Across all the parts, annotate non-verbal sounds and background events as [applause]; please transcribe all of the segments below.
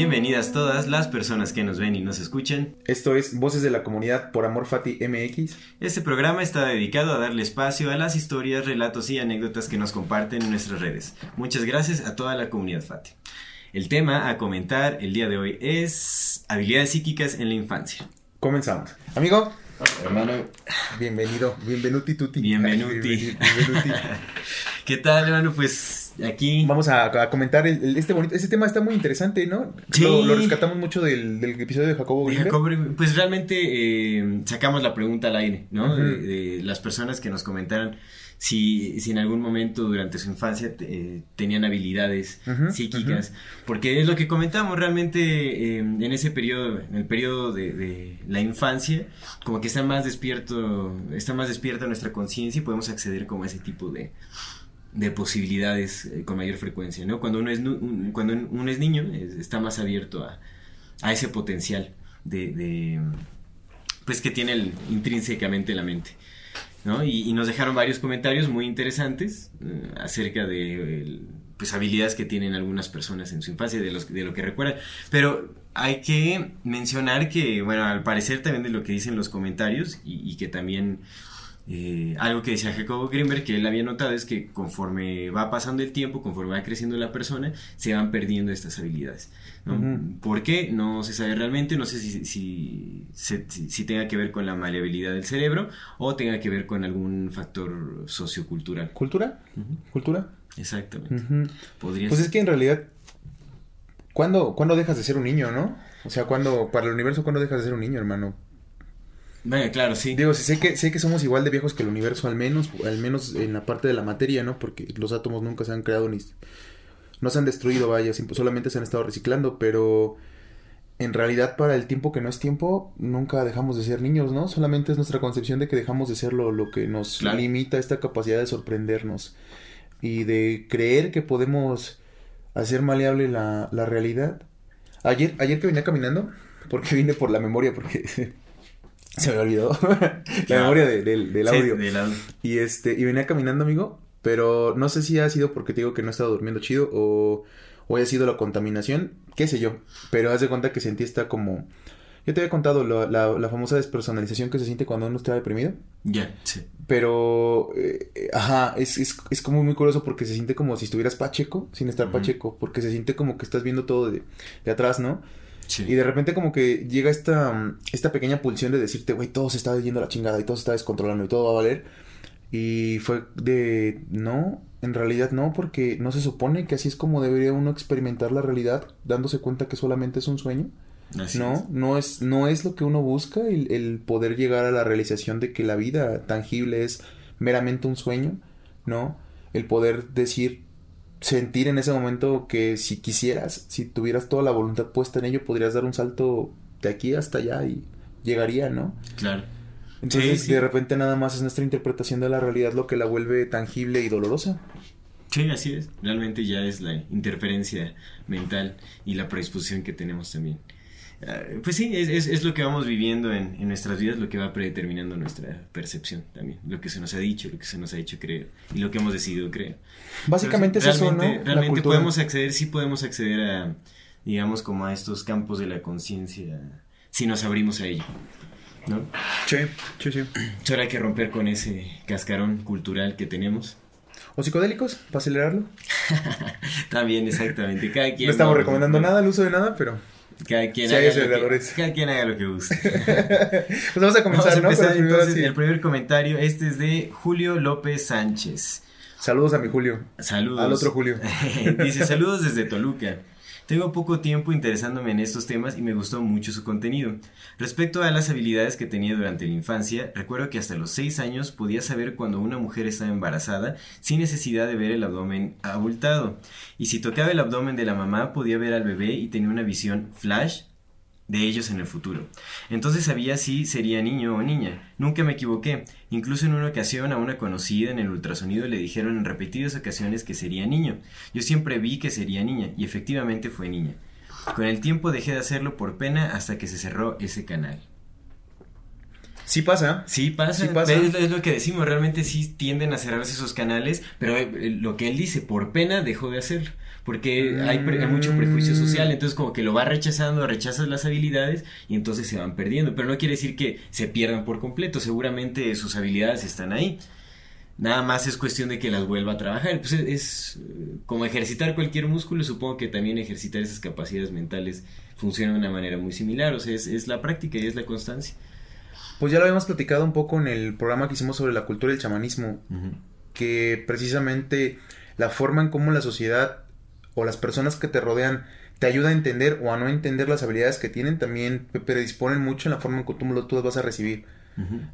Bienvenidas todas las personas que nos ven y nos escuchan. Esto es Voces de la Comunidad por Amor Fati MX. Este programa está dedicado a darle espacio a las historias, relatos y anécdotas que nos comparten en nuestras redes. Muchas gracias a toda la comunidad Fati. El tema a comentar el día de hoy es habilidades psíquicas en la infancia. Comenzamos. Amigo, Hermano, bienvenido, bienvenuti tutti. Bienvenuti. Ay, bienvenuti. [laughs] ¿qué tal, hermano? Pues aquí Vamos a, a comentar el- el- este bonito, este tema está muy interesante, ¿no? Sí. Lo, lo rescatamos mucho del, del episodio de Jacobo. Jacob, pues realmente eh, sacamos la pregunta al aire, ¿no? De, de las personas que nos comentaran si, si en algún momento durante su infancia eh, tenían habilidades psíquicas, porque es lo que comentamos realmente eh, en ese periodo, en el periodo de, de la infancia, como que está más despierto, está más despierta nuestra conciencia y podemos acceder como a ese tipo de de posibilidades eh, con mayor frecuencia, ¿no? Cuando uno es, cuando uno es niño, es- está más abierto a, a ese potencial de, de, pues que tiene intrínsecamente la mente. ¿no? Y, nos dejaron varios comentarios muy interesantes eh, acerca de pues, habilidades que tienen algunas personas en su infancia, de, los, de lo que recuerdan. Pero hay que mencionar que, bueno, al parecer también de lo que dicen los comentarios y que también eh, algo que decía Jacobo Greenberg que él había notado es que conforme va pasando el tiempo, conforme va creciendo la persona, se van perdiendo estas habilidades. ¿Por qué? No se sabe realmente, no sé si, si, se- si- si tenga que ver con la maleabilidad del cerebro o tenga que ver con algún factor sociocultural. ¿Cultura? ¿Cultura? Exactamente. Podría Pues ser. es que en realidad, ¿cuándo, ¿cuándo dejas de ser un niño, no? O sea, ¿cuándo, para el universo, ¿cuándo dejas de ser un niño, hermano? Bueno, claro, sí. Digo, sí, sé que, sé que somos igual de viejos que el universo, al menos, al menos en la parte de la materia, ¿no? Porque los átomos nunca se han creado ni... No se han destruido, vaya, solamente se han estado reciclando, pero en realidad para el tiempo que no es tiempo, nunca dejamos de ser niños, ¿no? Solamente es nuestra concepción de que dejamos de ser lo, lo que nos Claro. limita esta capacidad de sorprendernos y de creer que podemos hacer maleable la, la realidad. Ayer, ayer que venía caminando, porque vine por la memoria, porque [laughs] se me olvidó [laughs] la Claro. memoria de- del, Sí, audio. del audio. Y este, y venía caminando, amigo, pero no sé si ha sido porque te digo que no he estado durmiendo chido o, o haya sido la contaminación, qué sé yo. Pero haz de cuenta que sentí esta como. Yo te había contado la, la, la famosa despersonalización que se siente cuando uno está deprimido. Ya, sí. Pero, eh, ajá, es, es, es como muy curioso porque se siente como si estuvieras pacheco, sin estar pacheco, porque se siente como que estás viendo todo de, de atrás, ¿no? Sí. Y de repente como que llega esta, mm, esta pequeña pulsión de decirte, güey, todo se está yendo a la chingada y todo se está descontrolando y todo va a valer. Y fue de, no, en realidad no, porque no se supone que así es como debería uno experimentar la realidad, dándose cuenta que solamente es un sueño. Así no, es. no es, no es lo que uno busca, el, el poder llegar a la realización de que la vida tangible es meramente un sueño, ¿no? El poder decir, sentir en ese momento que si quisieras, si tuvieras toda la voluntad puesta en ello, podrías dar un salto de aquí hasta allá y llegaría, ¿no? Claro. Entonces, Sí, sí. de repente nada más es nuestra interpretación de la realidad lo que la vuelve tangible y dolorosa. Sí, así es. Realmente ya es la interferencia mental y la predisposición que tenemos también. Ah, pues sí, es, es, es lo que vamos viviendo en, en nuestras vidas, lo que va predeterminando nuestra percepción también. Lo que se nos ha dicho, lo que se nos ha hecho creer y lo que hemos decidido creer. Básicamente es eso, ¿no? realmente, podemos acceder, sí podemos acceder a, digamos, como a estos campos de la conciencia si nos abrimos a ello. ¿no? Sí, sí, sí. [clears throat] Solo hay que romper con ese cascarón cultural que tenemos. ¿O psicodélicos? Para acelerarlo. [laughs] También, exactamente. Cada quien No estamos va- recomendando nada, el uso de nada, pero... Cada quien, Sí, haga lo que, cada quien haga lo que guste. [laughs] Pues vamos a comenzar, Vamos a ¿no? empezar Pero primero entonces sí. el primer comentario. Este es de Julio López Sánchez. Saludos a mi Julio. Saludos. Al otro Julio. [laughs] Dice saludos desde Toluca. Tengo poco tiempo interesándome en estos temas y me gustó mucho su contenido. Respecto a las habilidades que tenía durante la infancia, recuerdo que hasta los 6 años podía saber cuando una mujer estaba embarazada sin necesidad de ver el abdomen abultado. Y si tocaba el abdomen de la mamá podía ver al bebé y tenía una visión flash de ellos en el futuro. Entonces sabía si sería niño o niña. Nunca me equivoqué. Incluso en una ocasión a una conocida en el ultrasonido le dijeron en repetidas ocasiones que sería niño. Yo siempre vi que sería niña y efectivamente fue niña. Con el tiempo dejé de hacerlo por pena hasta que se cerró ese canal. Sí pasa. Sí pasa. Sí pasa. Es, es lo que decimos. Realmente sí tienden a cerrarse esos canales. Pero eh, lo que él dice, por pena dejó de hacerlo. Porque hay, pre- hay mucho prejuicio social. Entonces como que lo va rechazando, rechazas las habilidades y entonces se van perdiendo. Pero no quiere decir que se pierdan por completo. Seguramente sus habilidades están ahí. Nada más es cuestión de que las vuelva a trabajar. Pues es, es, eh, como ejercitar cualquier músculo. Supongo que también ejercitar esas capacidades mentales funciona de una manera muy similar. O sea, es, es la práctica y es la constancia. Pues ya lo habíamos platicado un poco en el programa que hicimos sobre la cultura del chamanismo, que precisamente la forma en cómo la sociedad o las personas que te rodean te ayuda a entender o a no entender las habilidades que tienen, también te predisponen mucho en la forma en que tú, lo- tú las vas a recibir.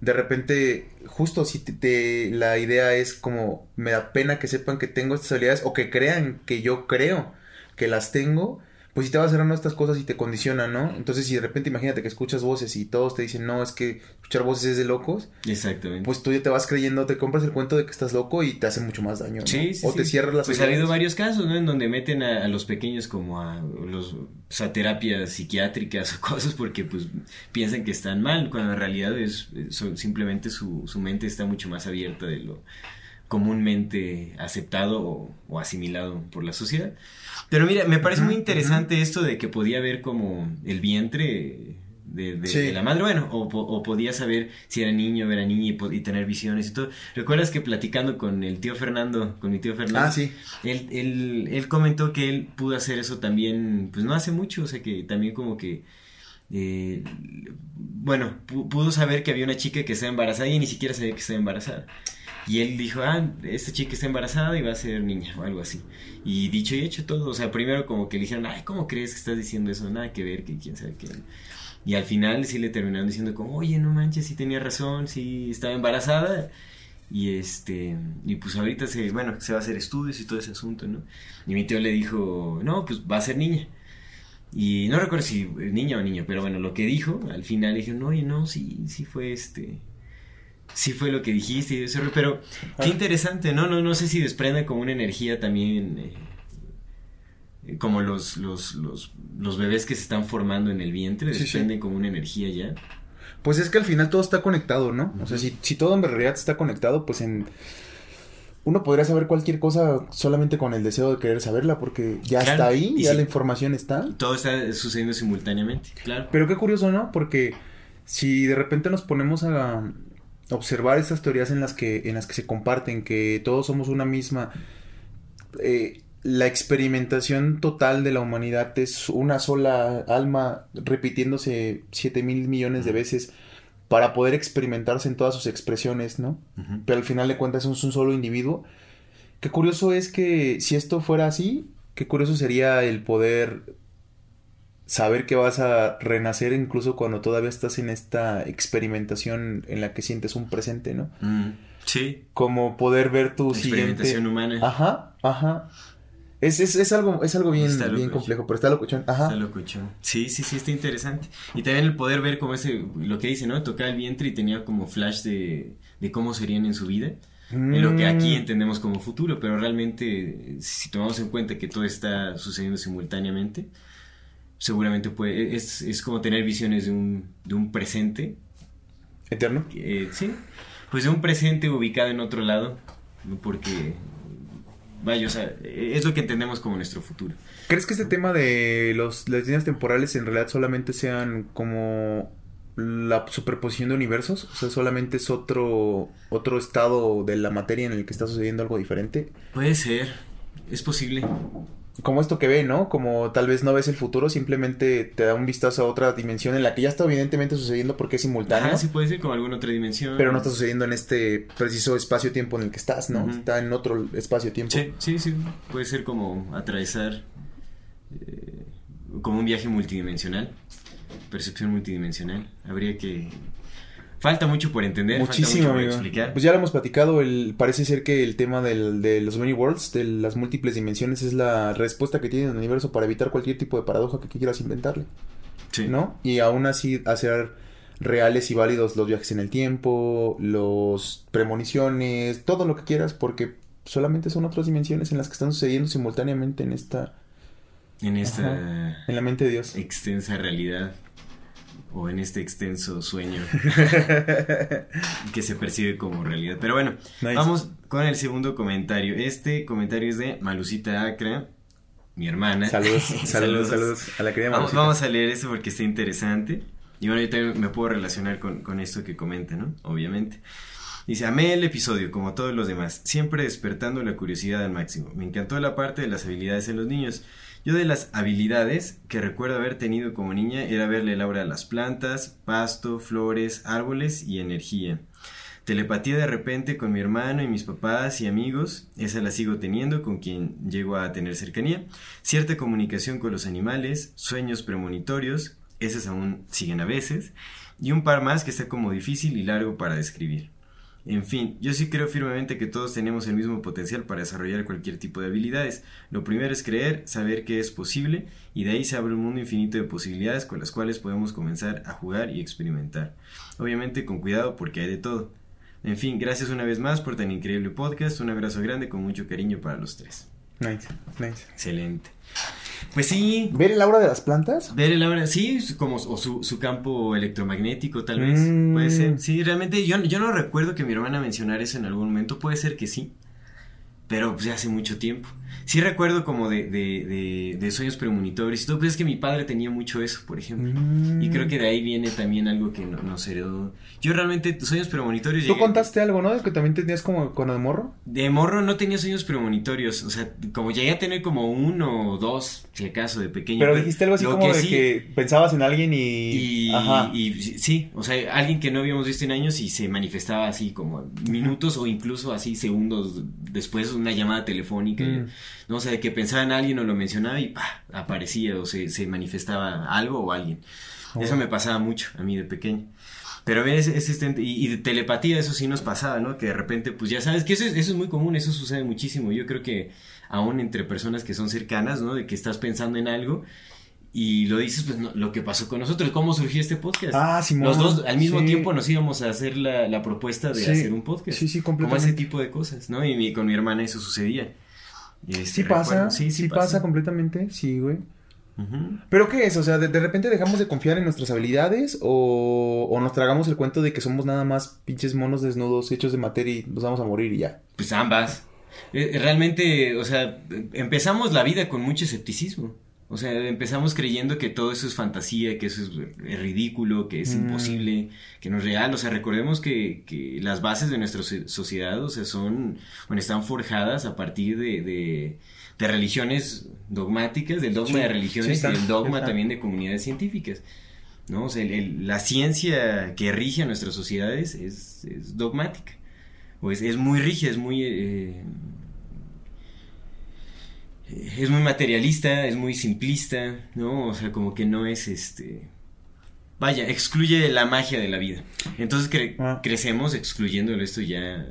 De repente, justo si te, te- la idea es como, me da pena que sepan que tengo estas habilidades o que crean que yo creo que las tengo, pues si te vas cerrando estas cosas y te condicionan, ¿no? Entonces si de repente imagínate que escuchas voces y todos te dicen, no, es que escuchar voces es de locos, Exactamente. pues tú ya te vas creyendo, te compras el cuento de que estás loco y te hace mucho más daño, ¿no? Sí, sí, o te sí. cierras las Pues ha habido varios casos, ¿no? En donde meten a, a los pequeños como a los o sea, terapias psiquiátricas [laughs] o cosas porque pues piensan que están mal, cuando en realidad es, es- simplemente su, su mente está mucho más abierta de lo comúnmente aceptado o, o asimilado por la sociedad. Pero mira, me parece muy interesante esto de que podía ver como el vientre de, de- Sí. de la madre, bueno, o, po- o podía saber si era niño o era niña y, tener visiones y todo. ¿Recuerdas que platicando con el tío Fernando, con mi tío Fernando? Ah, sí. Él, él, él comentó que él pudo hacer eso también, pues no hace mucho, o sea que también como que, eh, bueno, pu- pudo saber que había una chica que estaba embarazada y ni siquiera sabía que estaba embarazada. Y él dijo, ah, esta chica está embarazada y va a ser niña o algo así. Y dicho y hecho todo, o sea, primero como que le dijeron, ay, ¿cómo crees que estás diciendo eso? Nada que ver, que quién sabe qué. Y al final sí le terminaron diciendo como, oye, no manches, sí tenía razón, sí estaba embarazada. Y este, y pues ahorita se, bueno, se va a hacer estudios y todo ese asunto, ¿no? Y mi tío le dijo, no, pues va a ser niña. Y no recuerdo si niña o niño, pero bueno, lo que dijo, al final dije, no, oye, no, sí, sí fue este, sí fue lo que dijiste, y eso, pero qué Ah. interesante, ¿no? No, no sé si desprende como una energía también, eh, eh, como los, los, los, los bebés que se están formando en el vientre, Sí, como una energía ya. Pues es que al final todo está conectado, ¿no? O sea, si, si todo en realidad está conectado, pues en... Uno podría saber cualquier cosa solamente con el deseo de querer saberla, porque ya Claro, está ahí, ya si- la información está. Todo está sucediendo simultáneamente, claro. Pero qué curioso, ¿no? Porque si de repente nos ponemos a observar estas teorías en las que, en las que se comparten, que todos somos una misma, eh, la experimentación total de la humanidad es una sola alma repitiéndose 7 mil millones de veces para poder experimentarse en todas sus expresiones, ¿no? Pero al final de cuentas es un solo individuo. Qué curioso es que si esto fuera así, qué curioso sería el poder saber que vas a renacer incluso cuando todavía estás en esta experimentación en la que sientes un presente, ¿no? Mm, sí, Como poder ver tu siguiente... experimentación humana. Ajá, ajá. Es, es, es algo, es algo bien, bien complejo, pero está locuchón. Ajá. Está locuchón. Sí, sí, sí, está interesante. Y también el poder ver como ese, lo que dice, ¿no? Tocar el vientre y tenía como flash de, de cómo serían en su vida. En lo que aquí Mm. entendemos como futuro, pero realmente, si tomamos en cuenta que todo está sucediendo simultáneamente, seguramente puede, es, es como tener visiones de un, de un presente, Eterno. eh, sí, pues de un presente ubicado en otro lado, porque, vaya, o sea, es lo que entendemos como nuestro futuro. ¿Crees que este tema de los, las líneas temporales en realidad solamente sean como la superposición de universos? O sea, solamente es otro, otro estado de la materia en el que está sucediendo algo diferente. Puede ser, es posible. Como esto que ve, ¿no? Como tal vez no ves el futuro, simplemente te da un vistazo a otra dimensión en la que ya está evidentemente sucediendo porque es simultáneo. Ajá, sí puede ser como alguna otra dimensión. Pero no está sucediendo en este preciso espacio-tiempo en el que estás, ¿no? Está en otro espacio-tiempo. Sí, sí, sí, puede ser como atravesar eh, como un viaje multidimensional, percepción multidimensional. Habría que Falta mucho por entender, Muchísimo, falta mucho por amigo. explicar. Pues ya lo hemos platicado, el, parece ser que el tema del, de los many worlds, de las múltiples dimensiones, es la respuesta que tiene el universo para evitar cualquier tipo de paradoja que quieras inventarle, Sí. ¿no? Y aún así hacer reales y válidos los viajes en el tiempo, los premoniciones, todo lo que quieras, porque solamente son otras dimensiones en las que están sucediendo simultáneamente en esta, En esta en la mente de Dios. extensa realidad o en este extenso sueño [laughs] que se percibe como realidad. Pero bueno, Nice. vamos con el segundo comentario. Este comentario es de Malucita Acra, mi hermana. Saludos, [laughs] saludos, saludos a la querida Vamos, vamos a leer eso porque está interesante. Y bueno, yo también me puedo relacionar con, con esto que comenta, ¿no? Obviamente. Dice, amé el episodio, como todos los demás, siempre despertando la curiosidad al máximo. Me encantó la parte de las habilidades en los niños. Yo de las habilidades que recuerdo haber tenido como niña era verle el aura a las plantas, pasto, flores, árboles y energía. Telepatía de repente con mi hermano y mis papás y amigos, esa la sigo teniendo con quien llego a tener cercanía. Cierta comunicación con los animales, sueños premonitorios, esas aún siguen a veces. Y un par más que está como difícil y largo para describir. En fin, yo sí creo firmemente que todos tenemos el mismo potencial para desarrollar cualquier tipo de habilidades. Lo primero es creer, saber que es posible, y de ahí se abre un mundo infinito de posibilidades con las cuales podemos comenzar a jugar y experimentar. Obviamente con cuidado porque hay de todo. En fin, gracias una vez más por tan increíble podcast. Un abrazo grande con mucho cariño para los tres. Nice, nice. Excelente. Pues sí, ¿Ver el aura de las plantas? Ver el aura, sí, como o su, su campo electromagnético tal vez, Mm. puede ser. Sí, realmente yo, yo no recuerdo que mi hermana mencionara eso en algún momento, puede ser que sí, pero pues ya hace mucho tiempo. Sí recuerdo como de, de, de, de sueños premonitorios y todo, es que mi padre tenía mucho eso, por ejemplo. Mm. Y creo que de ahí viene también algo que no- nos heredó. Yo realmente sueños premonitorios... Tú llegué- contaste algo, ¿no? Que también tenías como cuando de morro. De morro no tenía sueños premonitorios, o sea, como llegué a tener como uno o dos, si acaso, de pequeño. Pero dijiste algo así como de sí- que pensabas en alguien y... Y, Ajá. y sí, o sea, alguien que no habíamos visto en años y se manifestaba así como minutos o incluso así segundos después una llamada telefónica, Mm. No o sea, de que pensaba en alguien o lo mencionaba y aparecía o se, se manifestaba algo o alguien. Oh. Eso me pasaba mucho a mí de pequeño. Pero es este, y, y de telepatía eso sí nos pasaba, ¿no? Que de repente, pues ya sabes que eso es, eso es muy común, eso sucede muchísimo. Yo creo que aún entre personas que son cercanas, ¿no? De que estás pensando en algo y lo dices, pues no, lo que pasó con nosotros, cómo surgió este podcast. Ah, Simón. Los dos al mismo Sí. tiempo nos íbamos a hacer la, la propuesta de Sí. hacer un podcast. Sí, sí, Como completamente. ese tipo de cosas, ¿no? Y mi- con mi hermana eso sucedía. Este, Sí pasa, sí, pasa. completamente, sí, güey. ¿Pero qué es? O sea, de, de repente dejamos de confiar en nuestras habilidades o, o nos tragamos el cuento de que somos nada más pinches monos desnudos hechos de materia y nos vamos a morir y ya. Pues ambas. Eh, Realmente, o sea, empezamos la vida con mucho escepticismo. O sea, empezamos creyendo que todo eso es fantasía, que eso es eh, ridículo, que es Mm. imposible, que no es real. O sea, recordemos que, que las bases de nuestra so- sociedad, o sea, son, bueno, están forjadas a partir de, de, de religiones dogmáticas, del dogma Sí, de sí religiones y del dogma también de comunidades científicas. ¿no? O sea, el- el- la ciencia que rige a nuestras sociedades es, es dogmática. O es, es muy rígida, es muy... eh, es muy materialista, es muy simplista, ¿no? O sea, como que no es este... Vaya, excluye la magia de la vida. Entonces cre- Ah. crecemos excluyéndolo esto ya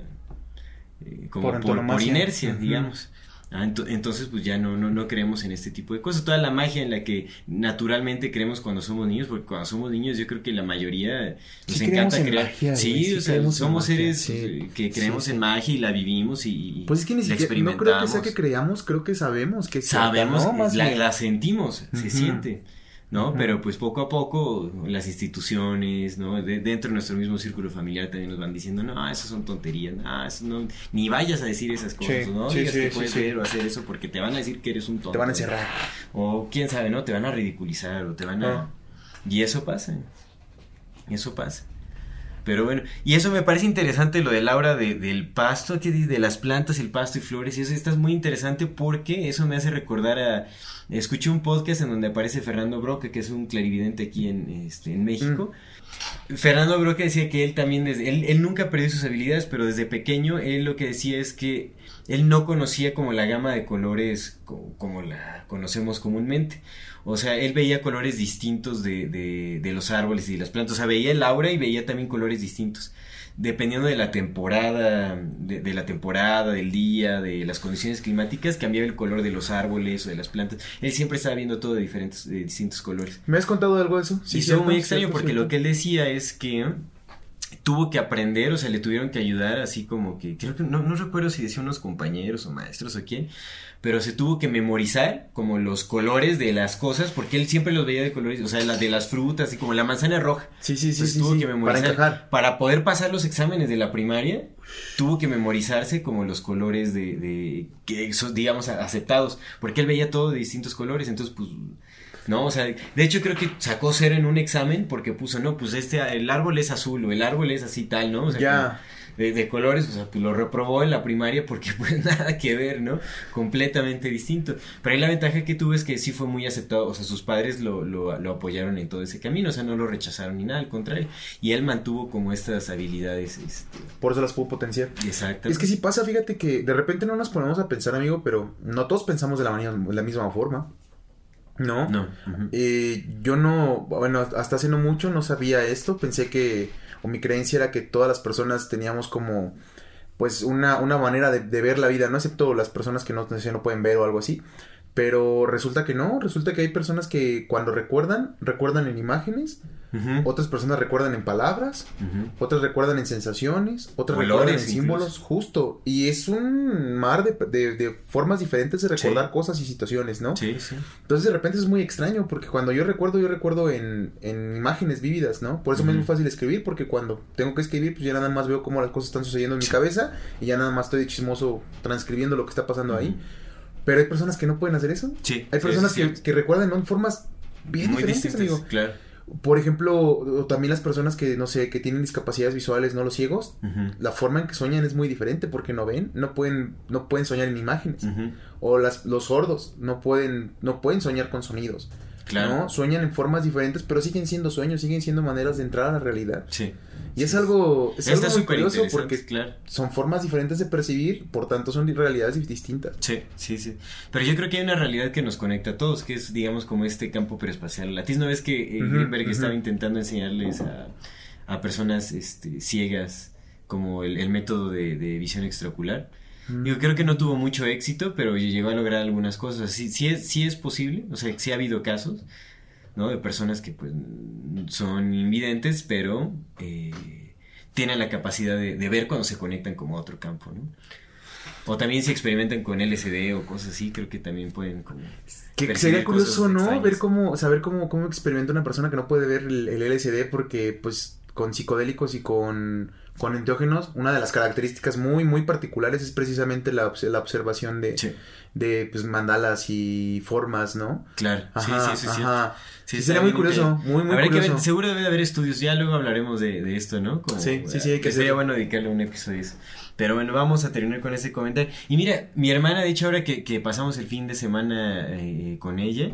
eh, como Por por, inercia, digamos. Ah, ento- entonces, pues ya no, no, no creemos en este tipo de cosas. Toda la magia en la que naturalmente creemos cuando somos niños, porque cuando somos niños yo creo que la mayoría nos Sí encanta en creer. magia, sí, güey, sí o sea, somos magia, seres sí. eh, que creemos en magia y la vivimos y Pues es que ni la siquiera, no creo que experimentamos. sea que creamos, creo que sabemos que Sabemos, la, sentimos, se siente, ¿no? Pero pues poco a poco las instituciones, ¿no? De- dentro de nuestro mismo círculo familiar también nos van diciendo, no, eso son tonterías, no, eso no, ni vayas a decir esas cosas, Sí, no sí, digas sí, que puedes ver o hacer eso porque te van a decir que eres un tonto. Te van a encerrar. O quién sabe, ¿no? Te van a ridiculizar o te van a... Ah. Y eso pasa, eso pasa. Pero bueno, y eso me parece interesante lo del aura de, del pasto, de las plantas, el pasto y flores, y eso está muy interesante porque eso me hace recordar a... Escuché un podcast en donde aparece Fernando Broca, que es un clarividente aquí en, este, en México. Fernando Broca decía que él también, desde, él, él nunca perdió sus habilidades, pero desde pequeño él lo que decía es que él no conocía como la gama de colores co- como la conocemos comúnmente. O sea, él veía colores distintos de, de, de los árboles y las plantas. O sea, veía el aura y veía también colores distintos dependiendo de la temporada, de, la temporada, del día, de las condiciones climáticas, cambiaba el color de los árboles o de las plantas. Él siempre estaba viendo todo de diferentes, de distintos colores. ¿Me has contado algo de eso? Sí, sí, muy extraño porque lo que él decía es que tuvo que aprender, o sea, le tuvieron que ayudar, así como que, creo que, no, no recuerdo si decía unos compañeros o maestros o quién, pero se tuvo que memorizar como los colores de las cosas, porque él siempre los veía de colores, o sea, la de las frutas, y como la manzana roja. Sí, sí, sí. sí tuvo que memorizar. Para, para poder pasar los exámenes de la primaria, tuvo que memorizarse como los colores de, de que son, digamos, aceptados, porque él veía todo de distintos colores, entonces, pues, no, o sea, de hecho creo que sacó cero en un examen porque puso, no, pues este, el árbol es azul o el árbol es así tal, ¿no? O sea, ya de, colores, o sea, pues lo reprobó en la primaria porque [laughs] pues nada que ver, ¿no? Completamente distinto. Pero ahí la ventaja que tuve es que sí fue muy aceptado, o sea, sus padres lo, lo, lo apoyaron en todo ese camino, o sea, no lo rechazaron ni nada, al contrario. Y él mantuvo como estas habilidades. Este... Por eso las pudo potenciar. Exacto. Es que si pasa, fíjate que de repente no nos ponemos a pensar, amigo, pero no todos pensamos de la, manera, de la misma forma. ¿No? No. eh, yo no, bueno, hasta hace no mucho no sabía esto, pensé que mi creencia era que todas las personas teníamos como pues una, una manera de, ver la vida, no excepto las personas que no, no pueden ver o algo así. Pero resulta que no, resulta que hay personas que cuando recuerdan, recuerdan en imágenes otras personas recuerdan en palabras, otras recuerdan en sensaciones, otras recuerdan en símbolos, justo. Y es un mar de, formas diferentes de recordar cosas y situaciones, ¿no? Sí, sí. Entonces de repente es muy extraño porque cuando yo recuerdo, yo recuerdo en, imágenes vívidas, ¿no? Por eso me es muy fácil escribir porque cuando tengo que escribir, pues ya nada más veo cómo las cosas están sucediendo en mi cabeza y ya nada más estoy chismoso transcribiendo lo que está pasando ahí. Pero hay personas que no pueden hacer eso. Sí. Hay personas que, que, recuerdan en formas bien muy diferentes, amigo. Claro. Por ejemplo, también las personas que, no sé, que tienen discapacidades visuales, no los ciegos, la forma en que sueñan es muy diferente porque no ven, no pueden, no pueden soñar en imágenes. O las, los sordos no pueden, no pueden soñar con sonidos. Claro. Sueñan en formas diferentes, pero siguen siendo sueños, siguen siendo maneras de entrar a la realidad. Sí. Y es algo, es algo muy curioso porque claro. son formas diferentes de percibir, por tanto son realidades distintas. Sí, sí, sí. Pero yo creo que hay una realidad que nos conecta a todos, que es, digamos, como este campo preespacial. La ¿no ves que eh, estaba intentando enseñarles a, a personas este, ciegas como el, método de, visión extraocular? Yo creo que no tuvo mucho éxito, pero llegó a lograr algunas cosas. Sí, sí, es, sí es posible, o sea, sí ha habido casos. ¿no? De personas que pues son invidentes, pero eh, tienen la capacidad de, ver cuando se conectan como a otro campo, ¿no? O también si experimentan con LSD o cosas así, creo que también pueden como... Que sería curioso, ¿no? Ver cómo, saber cómo, cómo experimenta una persona que no puede ver el, el LSD porque pues con psicodélicos y con con enteógenos, una de las características muy, muy particulares es precisamente la, la observación de, de pues, mandalas y formas, ¿no? Claro, ajá, sí, sí, sí. Ajá. Sí, sería muy curioso, muy, muy curioso. seguro debe de haber estudios, ya luego hablaremos de, de esto, ¿no? sí, sí, sí, hay que Sería bueno dedicarle un episodio a eso. Pero bueno, vamos a terminar con ese comentario. Y mira, mi hermana, de hecho, ahora que, que pasamos el fin de semana eh, con ella,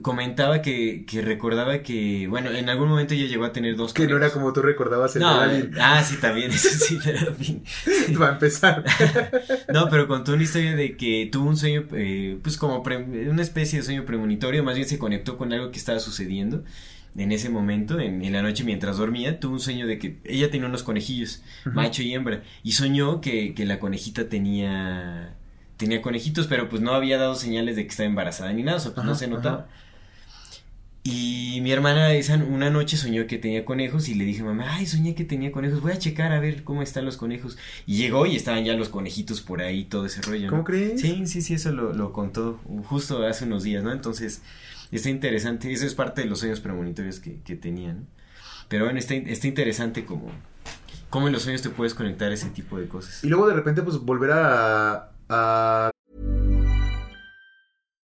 comentaba que, que recordaba que, bueno, en algún momento ella llegó a tener dos Que no era como tú recordabas el no, Ah, sí, también, [laughs] eso sí, pero fin. [laughs] Va a empezar. [laughs] no, pero contó una historia de que tuvo un sueño, eh, pues como una especie de sueño premonitorio, más bien se conectó con algo que estaba sucediendo en ese momento, en, en, la noche mientras dormía, tuvo un sueño de que ella tenía unos conejillos, macho y hembra, y soñó que, que la conejita tenía tenía conejitos, pero pues no había dado señales de que estaba embarazada ni nada, o sea, pues no se notaba. Y mi hermana esa una noche soñó que tenía conejos y le dije, mamá, ay, soñé que tenía conejos, voy a checar a ver cómo están los conejos. Y llegó y estaban ya los conejitos por ahí, todo ese rollo. ¿Cómo crees? Sí, sí, sí, eso lo, lo, contó justo hace unos días, ¿no? Entonces, está interesante, eso es parte de los sueños premonitorios que, que tenían. Pero bueno, está, está interesante como, cómo en los sueños te puedes conectar a ese tipo de cosas. Y luego de repente, pues, volver a, a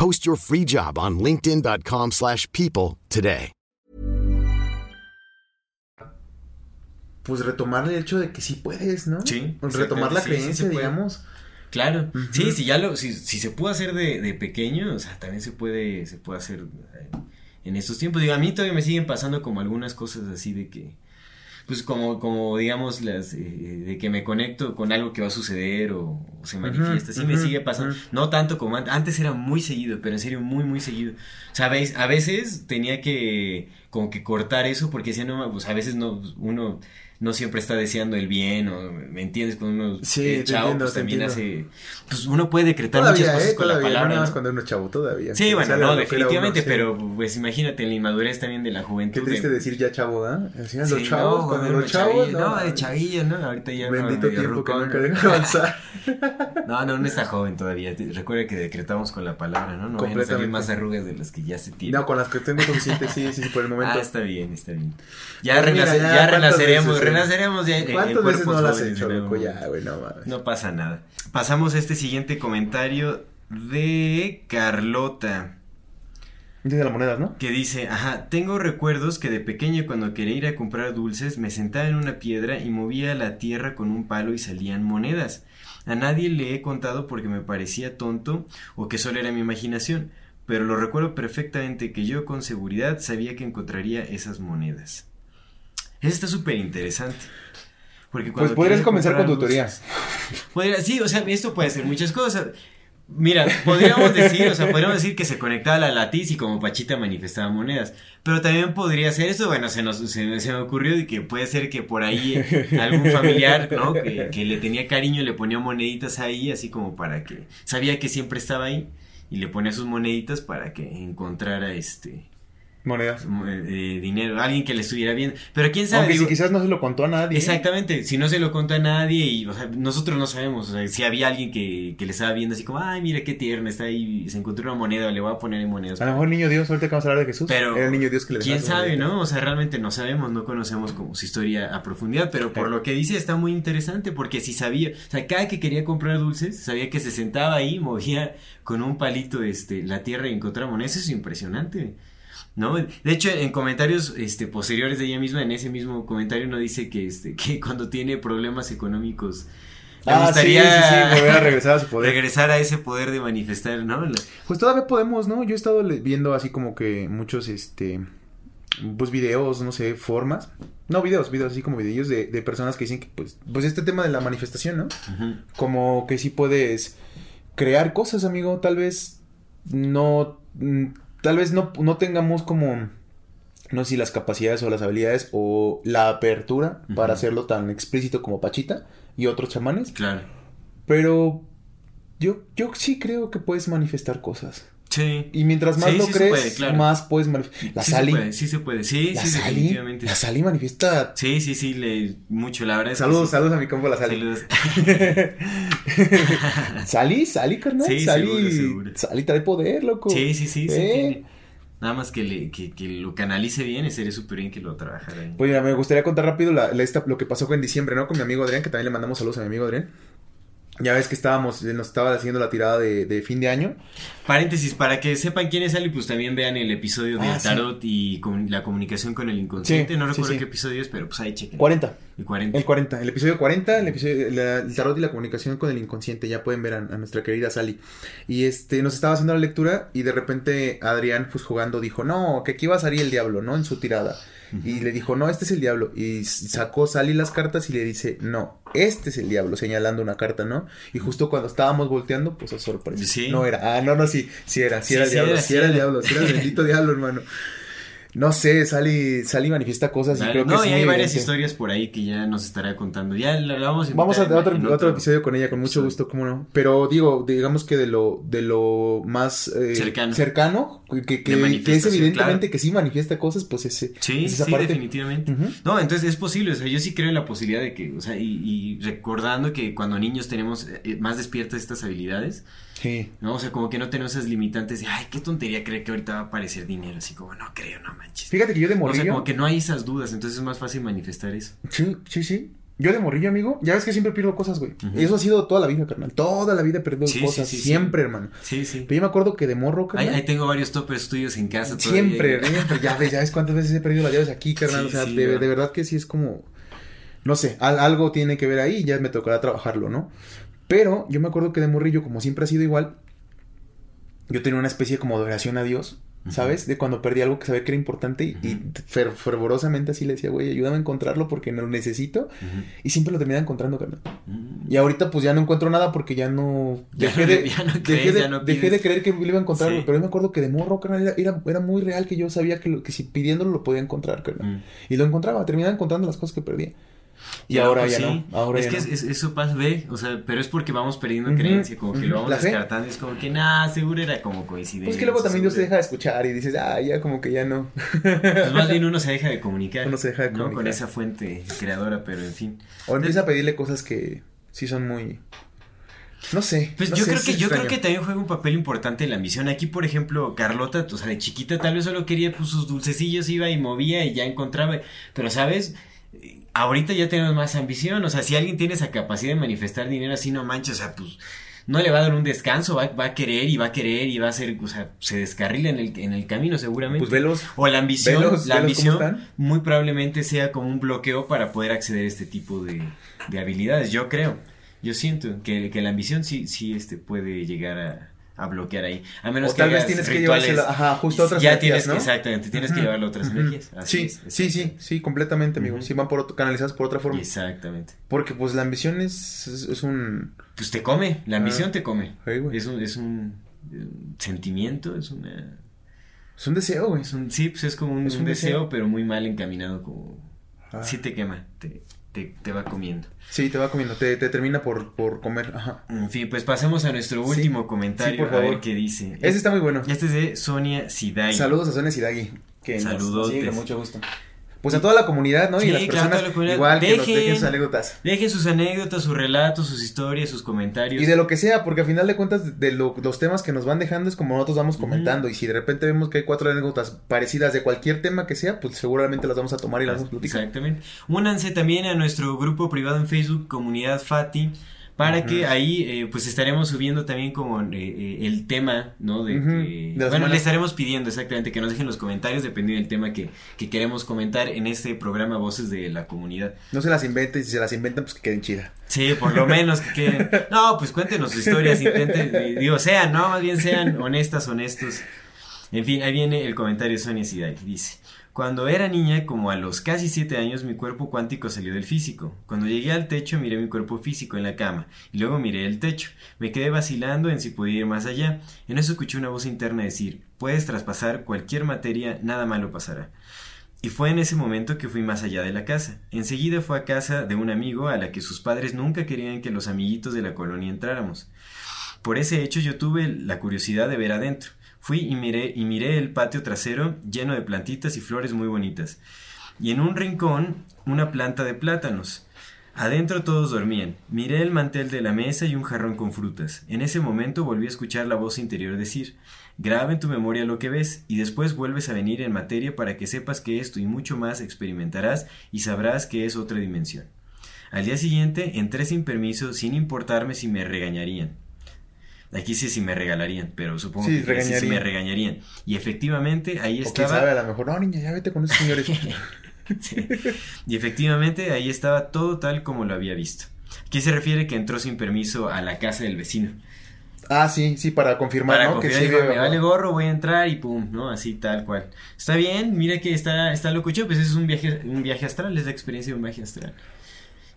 Post your free job on linkedin.com/people slash people today. Pues retomar el hecho de que sí puedes, ¿no? Sí, Retomar la sí, sí creencia, puede. digamos. Claro, sí, si ya lo, si, si se pudo hacer de, de pequeño, o sea, también se puede, se puede hacer eh, en estos tiempos. Digo, a mí todavía me siguen pasando como algunas cosas así de que, pues como, como digamos, las, eh, de que me conecto con algo que va a suceder o, o se manifiesta, sí me sigue pasando. No tanto como antes, antes era muy seguido, pero en serio muy, muy seguido. ¿Sabéis? A veces tenía que, como que cortar eso porque decía, no, pues a veces no, uno no siempre está deseando el bien o, ¿me entiendes? Cuando uno Sí, es chavo, entiendo, pues también entiendo. hace, pues uno puede decretar muchas Todavía, cosas ¿eh? con la Todavía, no palabra. más ¿no? cuando uno es chavo, todavía. Sí, bueno, no, que definitivamente, uno, sí. pero pues imagínate la inmadurez también de la juventud. Qué triste de- decir ya chavo, ¿ah? Decían Sí, los chavos, no, cuando uno los chavos, chavillo, no, de chavillo, ¿no? Ahorita ya Bendito tiempo que rucón, nunca ¿no? deja avanzar. [laughs] No, no, no está joven todavía. Recuerda que decretamos con la palabra, ¿no? No vayan a salir más arrugas de las que ya se tienen. No, con las que tengo suficiente, sí, sí, sí, por el [laughs] momento. Ah, está bien, está bien. Ya, Pues mira, renace- ya, ya ¿cuántas renaceremos, veces cuerpos no lo has jóvenes hecho, de loco? Ya, güey, no mames. No pasa nada. Pasamos a este siguiente comentario de Carlota. Dice las monedas, ¿no? Que dice, ajá, tengo recuerdos que de pequeño cuando quería ir a comprar dulces me sentaba en una piedra y movía la tierra con un palo y salían monedas. A nadie le he contado porque me parecía tonto o que solo era mi imaginación, pero lo recuerdo perfectamente que yo con seguridad sabía que encontraría esas monedas. Eso está súper interesante. Porque Pues cuando podrías quieres comenzar con comprar tu teoría. dulces- [laughs] Podría- sí, o sea, esto puede ser muchas cosas. Mira, podríamos decir, o sea, podríamos decir que se conectaba la latiz y como Pachita manifestaba monedas. Pero también podría ser esto, bueno, se nos se, se me ocurrió y que puede ser que por ahí algún familiar, ¿no? Que, que le tenía cariño, le ponía moneditas ahí, así como para que sabía que siempre estaba ahí y le ponía sus moneditas para que encontrara este Monedas. mo- eh, dinero, alguien que le estuviera bien. Pero quién sabe. Aunque si digo- quizás no se lo contó a nadie. Exactamente, si no se lo contó a nadie y o sea, nosotros no sabemos, o sea, si había alguien que, que le estaba viendo así como, ay, mira qué tierna, está ahí, se encontró una moneda, le voy a poner en monedas. A lo mejor el niño Dios, ahorita que vamos a hablar de Jesús. Pero, era el niño Dios que le quién sabe. ¿no? O sea, realmente no sabemos, no conocemos como su historia a profundidad, pero por Sí. lo que dice está muy interesante porque si sabía, o sea, cada que quería comprar dulces, sabía que se sentaba ahí, movía con un palito este la tierra y encontraba monedas, eso es impresionante. ¿No? De hecho, en comentarios este, posteriores de ella misma, en ese mismo comentario, no dice que, este, [laughs] que cuando tiene problemas económicos le Ah, sí, sí, gustaría sí, volver a regresar a su [laughs] poder. regresar a ese poder de manifestar, ¿no? Pues todavía podemos, ¿no? Yo he estado viendo así como que muchos, este, pues videos, no sé, formas. No, videos, videos así como videos de, de personas que dicen que, pues, pues este tema de la manifestación, ¿no? Como que sí puedes crear cosas, amigo. Tal vez no, mm, tal vez no, no tengamos como, no sé si las capacidades o las habilidades o la apertura para hacerlo tan explícito como Pachita y otros chamanes. Claro. Pero yo, yo sí creo que puedes manifestar cosas. Sí. Y mientras más Sí, lo sí crees, puede, claro. más puedes manifestar. La sí Sally. se puede, sí se puede, sí, la sí, Sally. definitivamente. La Sally manifiesta. Sí, sí, sí, le, mucho, la verdad es que Saludos, sí. saludos a mi compa la Sally. Saludos. [laughs] Sally, Sally, carnal. Sí, Sally, seguro, seguro. Sally trae poder, loco. Sí, sí, sí, sí ¿Eh? tiene. Nada más que, le, que, que lo canalice bien y sería súper bien que lo trabajara. Pues mira, me gustaría contar rápido la, la- esta- lo que pasó en diciembre, ¿no? Con mi amigo Adrián, que también le mandamos saludos a mi amigo Adrián. Ya ves que estábamos, nos estaba haciendo la tirada de, de fin de año. Paréntesis, para que sepan quién es Ali, pues también vean el episodio de Ah, sí. Tarot y con la comunicación con el inconsciente. Sí, no recuerdo sí. qué episodio es, pero pues ahí chequen. 40. El 40. El 40, el episodio 40, el episodio la- el tarot y la comunicación con el inconsciente, ya pueden ver a, a nuestra querida Sally. Y este nos estaba haciendo la lectura y de repente Adrián pues jugando dijo, "No, que aquí va a salir el diablo", ¿no? En su tirada. Y le dijo, "No, este es el diablo." Y sacó Sally las cartas y le dice, "No, este es el diablo", señalando una carta, ¿no? Y justo cuando estábamos volteando, pues a sorpresa. Sí. No era. Ah, no, no, sí, sí era, sí, Sí, era el sí diablo, era, sí sí era el era. diablo, sí era el bendito diablo, hermano. [laughs] no sé, Sally, Sally manifiesta cosas y creo que no, y hay varias historias por ahí que ya nos estará contando. Ya la la vamos a Vamos a otro, en otro episodio con ella, con mucho gusto, cómo no. Pero digo, digamos que de lo, de lo más eh, Cercano. cercano, que, que, es evidentemente claro. que sí manifiesta cosas, pues ese, Sí, es esa sí, parte. definitivamente. No, entonces es posible, o sea, yo sí creo en la posibilidad de que, o sea, y, y recordando que cuando niños tenemos eh, más despiertas estas habilidades, Sí. ¿no? O sea, como que no tenemos esas limitantes de, ay, qué tontería creer que ahorita va a aparecer dinero, así como, no creo, no manches. Fíjate que yo de O sea, morrillo. como que no hay esas dudas, entonces es más fácil manifestar eso. Sí, sí, sí. Yo de morrillo, amigo, ya ves que siempre pierdo cosas, güey. Ujú. Eso ha sido toda la vida, carnal. Toda la vida he perdido Sí, cosas. sí, sí. siempre, hermano. Sí, sí. Pero yo me acuerdo que de morro, Ahí, carnal. ahí tengo varios toppers tuyos en casa. todavía. Siempre, siempre. Ya ves, ya ves cuántas veces he perdido las llaves aquí, carnal. O sea, de, ¿verdad? de verdad que sí es como. No sé, al- algo tiene que ver ahí y ya me tocará trabajarlo, ¿no? Pero yo me acuerdo que de morrillo, como siempre ha sido igual, yo tenía una especie como de oración a Dios, ¿sabes? De cuando perdí algo que sabía que era importante y, y fer- fervorosamente así le decía, güey, ayúdame a encontrarlo porque lo necesito. Y siempre lo terminaba encontrando, carnal. Mm. Y ahorita pues ya no encuentro nada porque ya no... Dejé, de, ya no dejé, crees, de, ya no dejé pides. de creer que lo iba a encontrar, Sí. pero yo me acuerdo que de morro, carnal, era, era, era muy real que yo sabía que, lo, que si pidiéndolo lo podía encontrar, carnal. Mm. Y lo encontraba, terminaba encontrando las cosas que perdía. Y ahora pues, ya sí. no, ahora es ya que no. es- es- eso pasa, ve, o sea, pero es porque vamos perdiendo creencia, como que lo vamos La fe. descartando, es como que, nah, seguro era como coincidencia. Pues que luego también Dios seguro- deja de escuchar y dices, ah, ya como que ya no. Pues más bien [laughs] uno se deja de comunicar. Uno se deja de ¿no? Con comunicar. esa fuente creadora, pero en fin. O empieza a pedirle cosas que sí son muy... No sé. Pues no yo sé, creo que yo creo que también juega un papel importante la ambición. Aquí, por ejemplo, Carlota, o sea, de chiquita tal vez solo quería pues sus dulcecillos, iba y movía y ya encontraba. Pero, ¿sabes? Ahorita ya tenemos más ambición. O sea, si alguien tiene esa capacidad de manifestar dinero así, no manches, o sea, pues no le va a dar un descanso, va, va a querer y va a querer y va a ser, o sea, se descarrila en el, en el camino seguramente. Pues velos. O la ambición, Velos, la velos ambición muy probablemente sea como un bloqueo para poder acceder a este tipo de, de habilidades. Yo creo, yo siento que, que la ambición sí, sí este, puede llegar a, a bloquear ahí. A menos O que tal vez tienes que rituales, llevársela, ajá, justo a otras ya energías, tienes ¿no? que, exactamente, tienes que llevarlo a otras ujú. energías. Así Sí, es, sí, sí, sí, completamente, amigo. Ujú. Sí, van por otro, canalizadas por otra forma. Exactamente. Porque pues la ambición es, es, es un... Pues te come, la ambición Ah. te come. Es un, es un, sentimiento, es una... Es un deseo, güey. Sí, pues es como un, Es un un deseo, deseo. pero muy mal encaminado, como... Ah. Sí te quema, te, te, te va comiendo. Sí, te va comiendo, te, te termina por, por comer, ajá. En fin, pues pasemos a nuestro Sí. último comentario, Sí, por a ver favor. qué dice. Ese está muy bueno. Este es de Sonia Sidai. Saludos a Sonia Sidagui, que nos- nos Saludotes. sigue con mucho gusto. Pues a toda la comunidad, ¿no? Sí, y las claro, personas igual que nos Dejen- sus anécdotas. Dejen sus anécdotas, sus relatos, sus historias, sus comentarios. Y de lo que sea, porque al final de cuentas, de lo- los temas que nos van dejando es como nosotros vamos comentando. Y si de repente vemos que hay cuatro anécdotas parecidas de cualquier tema que sea, pues seguramente las vamos a tomar y las vamos a platicar. Exactamente. Únanse también a nuestro grupo privado en Facebook, Comunidad Fati, para que ahí eh, pues estaremos subiendo también como eh, eh, el tema, ¿no? De que- de bueno, le estaremos pidiendo exactamente que nos dejen los comentarios dependiendo del tema que, que queremos comentar en este programa Voces de la Comunidad. No se las inventen, si se las inventan, pues que queden chidas. Sí, por lo menos que queden. [laughs] No, pues cuéntenos sus historias, intenten, eh, digo, sean, no, más bien sean honestas, honestos. En fin, ahí viene el comentario de Sonia Sidai. Dice: Cuando era niña, como a los casi siete años, mi cuerpo cuántico salió del físico. Cuando llegué al techo, miré mi cuerpo físico en la cama. Y luego miré el techo. Me quedé vacilando en si podía ir más allá. En eso escuché una voz interna decir: Puedes traspasar cualquier materia, nada malo pasará. Y fue en ese momento que fui más allá de la casa. Enseguida fue a casa de un amigo a la que sus padres nunca querían que los amiguitos de la colonia entráramos. Por ese hecho yo tuve la curiosidad de ver adentro. Fui y miré, y miré el patio trasero lleno de plantitas y flores muy bonitas. Y en un rincón una planta de plátanos. Adentro todos dormían. Miré el mantel de la mesa y un jarrón con frutas. En ese momento volví a escuchar la voz interior decir Graba en tu memoria lo que ves y después vuelves a venir en materia para que sepas que esto y mucho más experimentarás y sabrás que es otra dimensión. Al día siguiente entré sin permiso sin importarme si me regañarían. Aquí sí si me regalarían, pero supongo Sí, que sí me regañarían. Y efectivamente ahí O estaba... sabe, a lo mejor, no, niña, ya vete con esos señores. [laughs] Sí. Y efectivamente ahí estaba todo tal como lo había visto. Aquí se refiere que entró sin permiso a la casa del vecino. ah, sí, sí, para confirmar, Para ¿no? confiar, que sí, me vale gorro, voy a entrar y pum, ¿no? Así tal cual. Está bien, mira que está, está locucho, pues es un viaje, un viaje astral, es la experiencia de un viaje astral.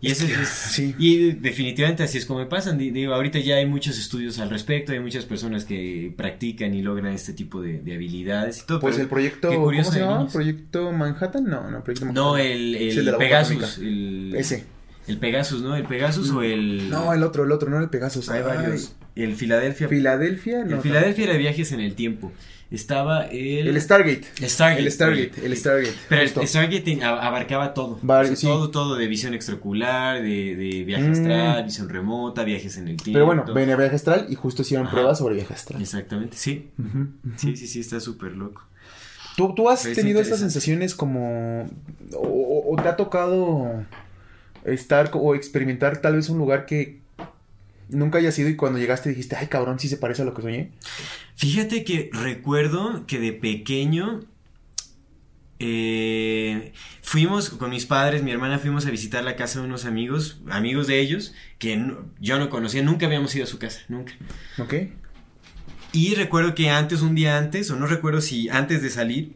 Y eso es, sí. y definitivamente así es como me pasan. Di- Digo, ahorita ya hay muchos estudios al respecto, hay muchas personas que practican y logran este tipo de, de habilidades y todo. Pues el proyecto, ¿cómo se llama? ¿Proyecto Manhattan? No, no, Proyecto Manhattan. No, el, el, Pegasus. El, Ese. El Pegasus, ¿no? El Pegasus o el... No, el otro, el otro, no el Pegasus. Hay varios. El Filadelfia. Filadelfia, no. el Filadelfia era de viajes en el tiempo. Estaba el... El Stargate. Stargate. El Stargate, el Stargate. Pero justo. el Stargate a- abarcaba todo. Vari- O sea, sí. Todo, todo de visión extraocular, de, de viaje Mm. astral, visión remota, viajes en el tiempo. Pero bueno, venía viaje astral y justo hicieron Ajá. pruebas sobre viaje astral. Exactamente, sí. Sí, sí, sí, está súper loco. ¿Tú, tú has Es tenido estas interesante. sensaciones como... O, te ha tocado estar o experimentar tal vez un lugar que nunca hayas ido y cuando llegaste dijiste, ay cabrón, sí se parece a lo que soñé? Fíjate que recuerdo que de pequeño eh, fuimos con mis padres, mi hermana fuimos a visitar la casa de unos amigos, amigos de ellos, que no- yo no conocía, nunca habíamos ido a su casa, nunca. ¿Ok? Y recuerdo que antes, un día antes, o no recuerdo si antes de salir,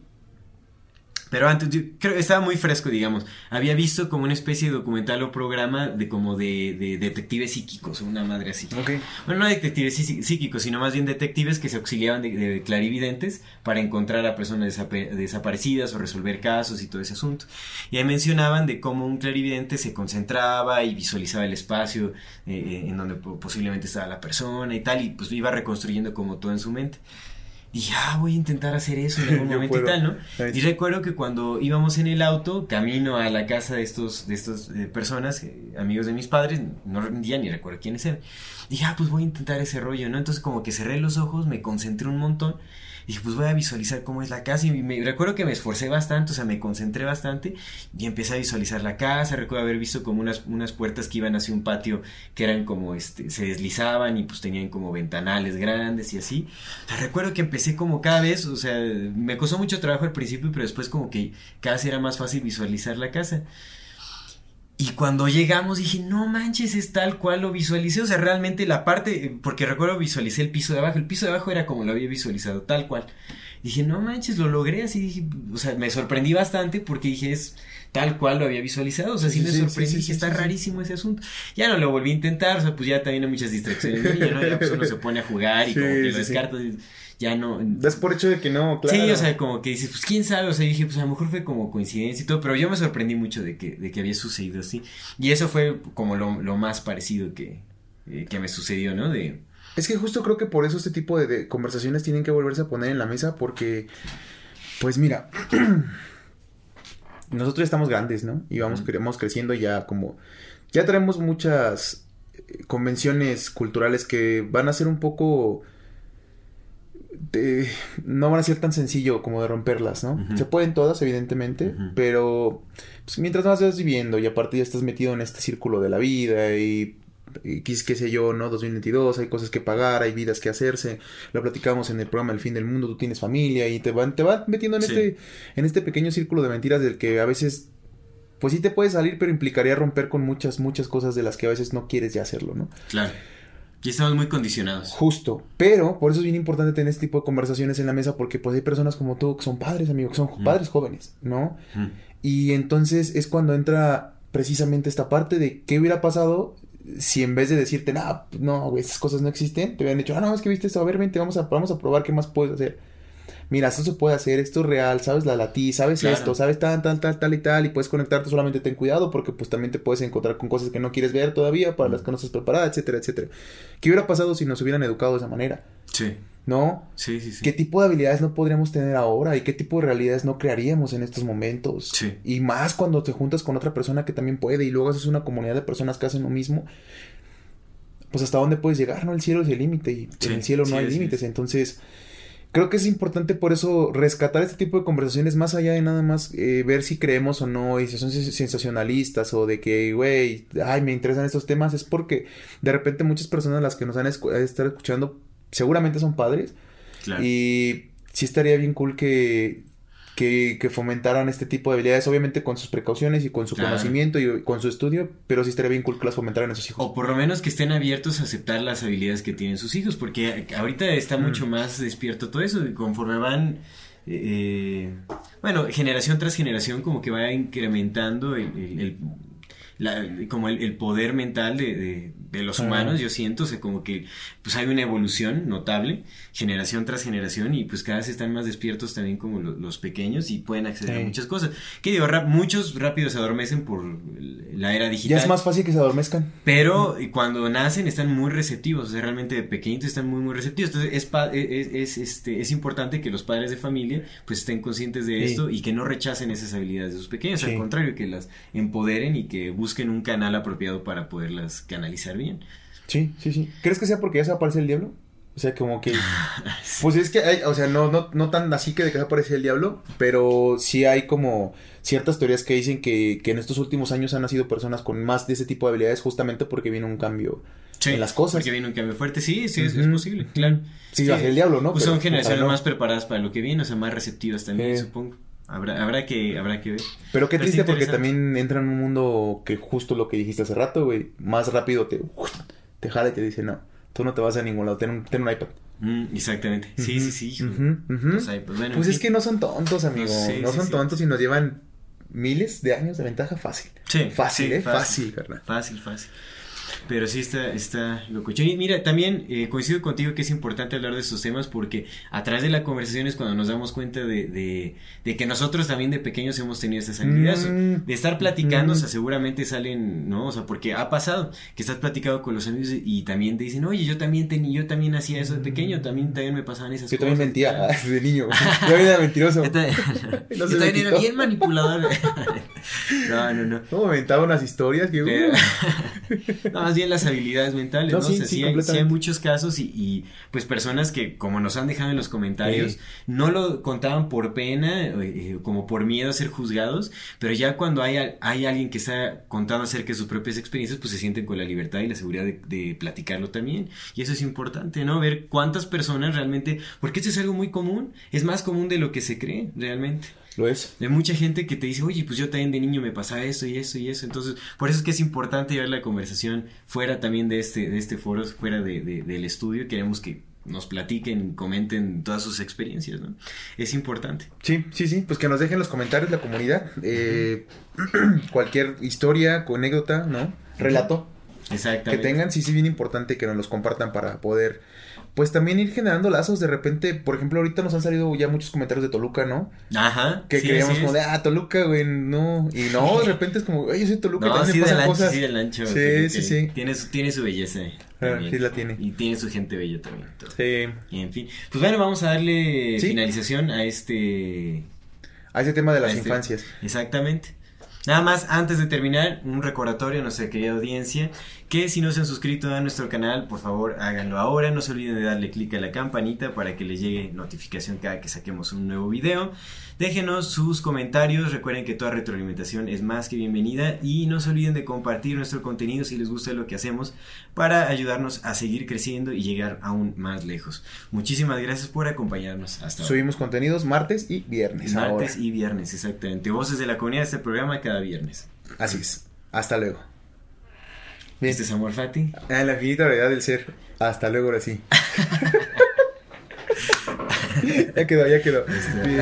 pero antes, yo creo estaba muy fresco, digamos. Había visto como una especie de documental o programa de como de, de detectives psíquicos, una madre así. Ok. Bueno, no detectives psí- psíquicos, sino más bien detectives que se auxiliaban de, de clarividentes para encontrar a personas desaparecidas o resolver casos y todo ese asunto. Y ahí mencionaban de cómo un clarividente se concentraba y visualizaba el espacio eh, eh, en donde po- posiblemente estaba la persona y tal, y pues iba reconstruyendo como todo en su mente. Dije, ah, voy a intentar hacer eso en [laughs] algún momento y tal, ¿no? Y recuerdo que cuando íbamos en el auto, camino a la casa de estos, de estas eh, personas, eh, amigos de mis padres, no ya ni recuerdo quiénes eran, dije, ah, pues voy a intentar ese rollo, ¿no? Entonces como que cerré los ojos, me concentré un montón, dije, pues voy a visualizar cómo es la casa, y me, recuerdo que me esforcé bastante, o sea, me concentré bastante, y empecé a visualizar la casa, recuerdo haber visto como unas, unas puertas que iban hacia un patio, que eran como, este, se deslizaban, y pues tenían como ventanales grandes y así, o sea, recuerdo que empecé como cada vez, o sea, me costó mucho trabajo al principio, pero después como que cada vez era más fácil visualizar la casa. Y cuando llegamos dije, no manches, es tal cual lo visualicé. O sea, realmente la parte, porque recuerdo visualicé el piso de abajo. El piso de abajo era como lo había visualizado, tal cual. Dije, no manches, lo logré así. Dije, o sea, me sorprendí bastante porque dije, es tal cual lo había visualizado. O sea, sí, Sí, me sorprendí. sí, sí, dije, está rarísimo ese asunto. Ya no lo volví a intentar. O sea, pues ya también hay muchas distracciones. ¿no? Ya, ¿no? Ya, pues uno se pone a jugar y como que lo y ya no. Das por hecho de que no, claro. Sí, o sea, como que dices, pues quién sabe, o sea, dije, pues a lo mejor fue como coincidencia y todo, pero yo me sorprendí mucho de que, de que había sucedido así. Y eso fue como lo, lo más parecido que, eh, que me sucedió, ¿no? De, Es que justo creo que por eso este tipo de, de conversaciones tienen que volverse a poner en la mesa porque, pues mira, [clears throat] nosotros ya estamos grandes, ¿no? Y vamos, vamos creciendo ya como, ya traemos muchas eh, convenciones culturales que van a ser un poco, de- no van a ser tan sencillo como de romperlas, ¿no? Se pueden todas, evidentemente, pero pues, mientras más vas viviendo y aparte ya estás metido en este círculo de la vida y y qué, qué sé yo, ¿no? 2022, hay cosas que pagar, hay vidas que hacerse. Lo platicamos en el programa El fin del mundo, tú tienes familia y te van, te van metiendo en Sí. este, en este pequeño círculo de mentiras del que a veces, pues sí te puede salir, pero implicaría romper con muchas, muchas cosas de las que a veces no quieres ya hacerlo, ¿no? claro. Y estamos muy condicionados. Justo. Pero por eso es bien importante tener este tipo de conversaciones en la mesa porque pues hay personas como tú que son padres, amigos, que son padres jóvenes, ¿no? Y entonces es cuando entra precisamente esta parte de qué hubiera pasado si en vez de decirte, nah, no, güey, esas cosas no existen, te hubieran dicho, ah, no, es que viste esto, a ver, vente, vamos a, vamos a probar qué más puedes hacer. Mira, esto se puede hacer, esto es real, sabes la latí, sabes Claro. esto, sabes tal, tal, tal, tal y tal, y puedes conectarte, solamente ten cuidado porque pues también te puedes encontrar con cosas que no quieres ver todavía, para las que no estás preparada, etcétera, etcétera. ¿Qué hubiera pasado si nos hubieran educado de esa manera? Sí, ¿No? sí, sí. sí. ¿Qué tipo de habilidades no podríamos tener ahora? ¿Y qué tipo de realidades no crearíamos en estos momentos? Sí. Y más cuando te juntas con otra persona que también puede y luego haces una comunidad de personas que hacen lo mismo. Pues hasta dónde puedes llegar, ¿no? El cielo es el límite y Sí, en el cielo no sí, hay límites. es. Entonces, creo que es importante por eso rescatar este tipo de conversaciones más allá de nada más eh, ver si creemos o no y si son sens- sensacionalistas o de que, güey, ay, me interesan estos temas. Es porque de repente muchas personas las que nos han escu- estar escuchando seguramente son padres Claro. y sí estaría bien cool que, que, que fomentaran este tipo de habilidades, obviamente con sus precauciones y con su Claro. conocimiento y con su estudio, pero sí estaría bien cool que las fomentaran a sus hijos. O por lo menos que estén abiertos a aceptar las habilidades que tienen sus hijos, porque ahorita está mucho más despierto todo eso, y conforme van, eh, bueno, generación tras generación como que va incrementando el, el- el- la, como el, el poder mental de, de, de los humanos, yo siento, o sea, como que pues hay una evolución notable, generación tras generación, y pues cada vez están más despiertos también como lo- los pequeños y pueden acceder a Sí. muchas cosas. Que digo, rap- muchos rápido se adormecen por la era digital. Ya es más fácil que se adormezcan. Pero y cuando nacen están muy receptivos, o sea, realmente de pequeñitos están muy, muy receptivos. Entonces es, pa- es, es, este, es importante que los padres de familia pues estén conscientes de Sí. esto y que no rechacen esas habilidades de sus pequeños, Sí. al contrario, que las empoderen y que busquen un canal apropiado para poderlas canalizar bien. Sí, sí, sí. ¿Crees que sea porque ya se aparece el diablo? O sea, como que... [laughs] Pues es que hay, o sea, no, no, no tan así que de que se aparece el diablo, pero sí hay como ciertas teorías que dicen que, que en estos últimos años han nacido personas con más de ese tipo de habilidades justamente porque viene un cambio en las cosas. Porque viene un cambio fuerte, sí, sí, es, posible, claro. Sí, ser el diablo, ¿no? Pues Pero son generaciones ojalá no. más preparadas para lo que viene, o sea, más receptivas también, Sí. supongo. Habrá, habrá, que, habrá que ver. Pero qué Pero triste porque también entra en un mundo que justo lo que dijiste hace rato, güey, más rápido te, te jala y te dice, no, tú no te vas a ningún lado, ten un, ten un iPad. Mm, exactamente. Sí, sí, sí. Los iPads, bueno, en Pues es que no son tontos, amigo. Sí, no sí, son sí. tontos y nos llevan miles de años de ventaja fácil. Sí, Fácil, ¿eh? Fácil, carnal. Fácil, fácil. Pero sí está, está locochón. Y mira, también eh, coincido contigo que es importante hablar de estos temas porque a través de la conversación es cuando nos damos cuenta de, de, de que nosotros también de pequeños hemos tenido estas habilidades. Mm. De estar platicando, Mm. o sea, seguramente salen, ¿no? O sea, porque ha pasado que estás platicando con los amigos y, también te dicen, oye, yo también tenía, yo también hacía eso de pequeño, también, también me pasaban esas Yo cosas. también mentía [laughs] de niño. [laughs] Yo era mentiroso. Yo [laughs] también, No yo era bien manipulador. no, no, no. No, me inventaba unas historias que... uh, Pero- no, bien las habilidades mentales, No, ¿no? sí, o sea, sí, sí, hay, sí hay muchos casos y, y, pues personas que, como nos han dejado en los comentarios, Sí. no lo contaban por pena, eh, como por miedo a ser juzgados, pero ya cuando hay, hay alguien que está contando acerca de sus propias experiencias, pues se sienten con la libertad y la seguridad de, de platicarlo también. Y eso es importante, ¿no? Ver cuántas personas realmente, porque esto es algo muy común, es más común de lo que se cree realmente. Lo es. Hay mucha gente que te dice, oye, pues yo también de niño me pasaba eso y eso y eso. Entonces, por eso es que es importante llevar la conversación fuera también de este, de este foro, fuera de, de- del estudio. Queremos que nos platiquen, comenten todas sus experiencias, ¿no? Es importante. Sí, sí, sí. Pues que nos dejen en los comentarios la comunidad. eh, [clears throat] cualquier historia, anécdota, ¿no? Relato. que Exactamente. tengan, sí, sí, bien importante que nos los compartan para poder, pues también ir generando lazos. De repente, por ejemplo, ahorita nos han salido ya muchos comentarios de Toluca, ¿no? Ajá. Que sí, creíamos como de, ah, Toluca, güey, no. Y no, de [laughs] repente es como, oye, yo soy Toluca, No, también sí me del pasan ancho, cosas. sí del ancho. Sí, sí, sí. Tiene su, tiene su belleza. Ah, sí la tiene. Y tiene su gente bella también. todo. Sí. Y en fin. Pues bueno, vamos a darle finalización a este A ese tema de las este- infancias. Exactamente. Nada más, antes de terminar, un recordatorio a nuestra querida audiencia, que si no se han suscrito a nuestro canal, por favor háganlo ahora, no se olviden de darle clic a la campanita para que les llegue notificación cada que saquemos un nuevo video. Déjenos sus comentarios, recuerden que toda retroalimentación es más que bienvenida y no se olviden de compartir nuestro contenido si les gusta lo que hacemos para ayudarnos a seguir creciendo y llegar aún más lejos. Muchísimas gracias por acompañarnos hasta ahora. Subimos contenidos martes y viernes. Martes ahora. y viernes, exactamente. Voces de la comunidad de este programa cada viernes. Así es. Hasta luego. Bien. Este es Amor Fati. Ah, la infinita realidad del ser. Hasta luego, ahora sí. [laughs] ya quedó, ya quedó. Bien.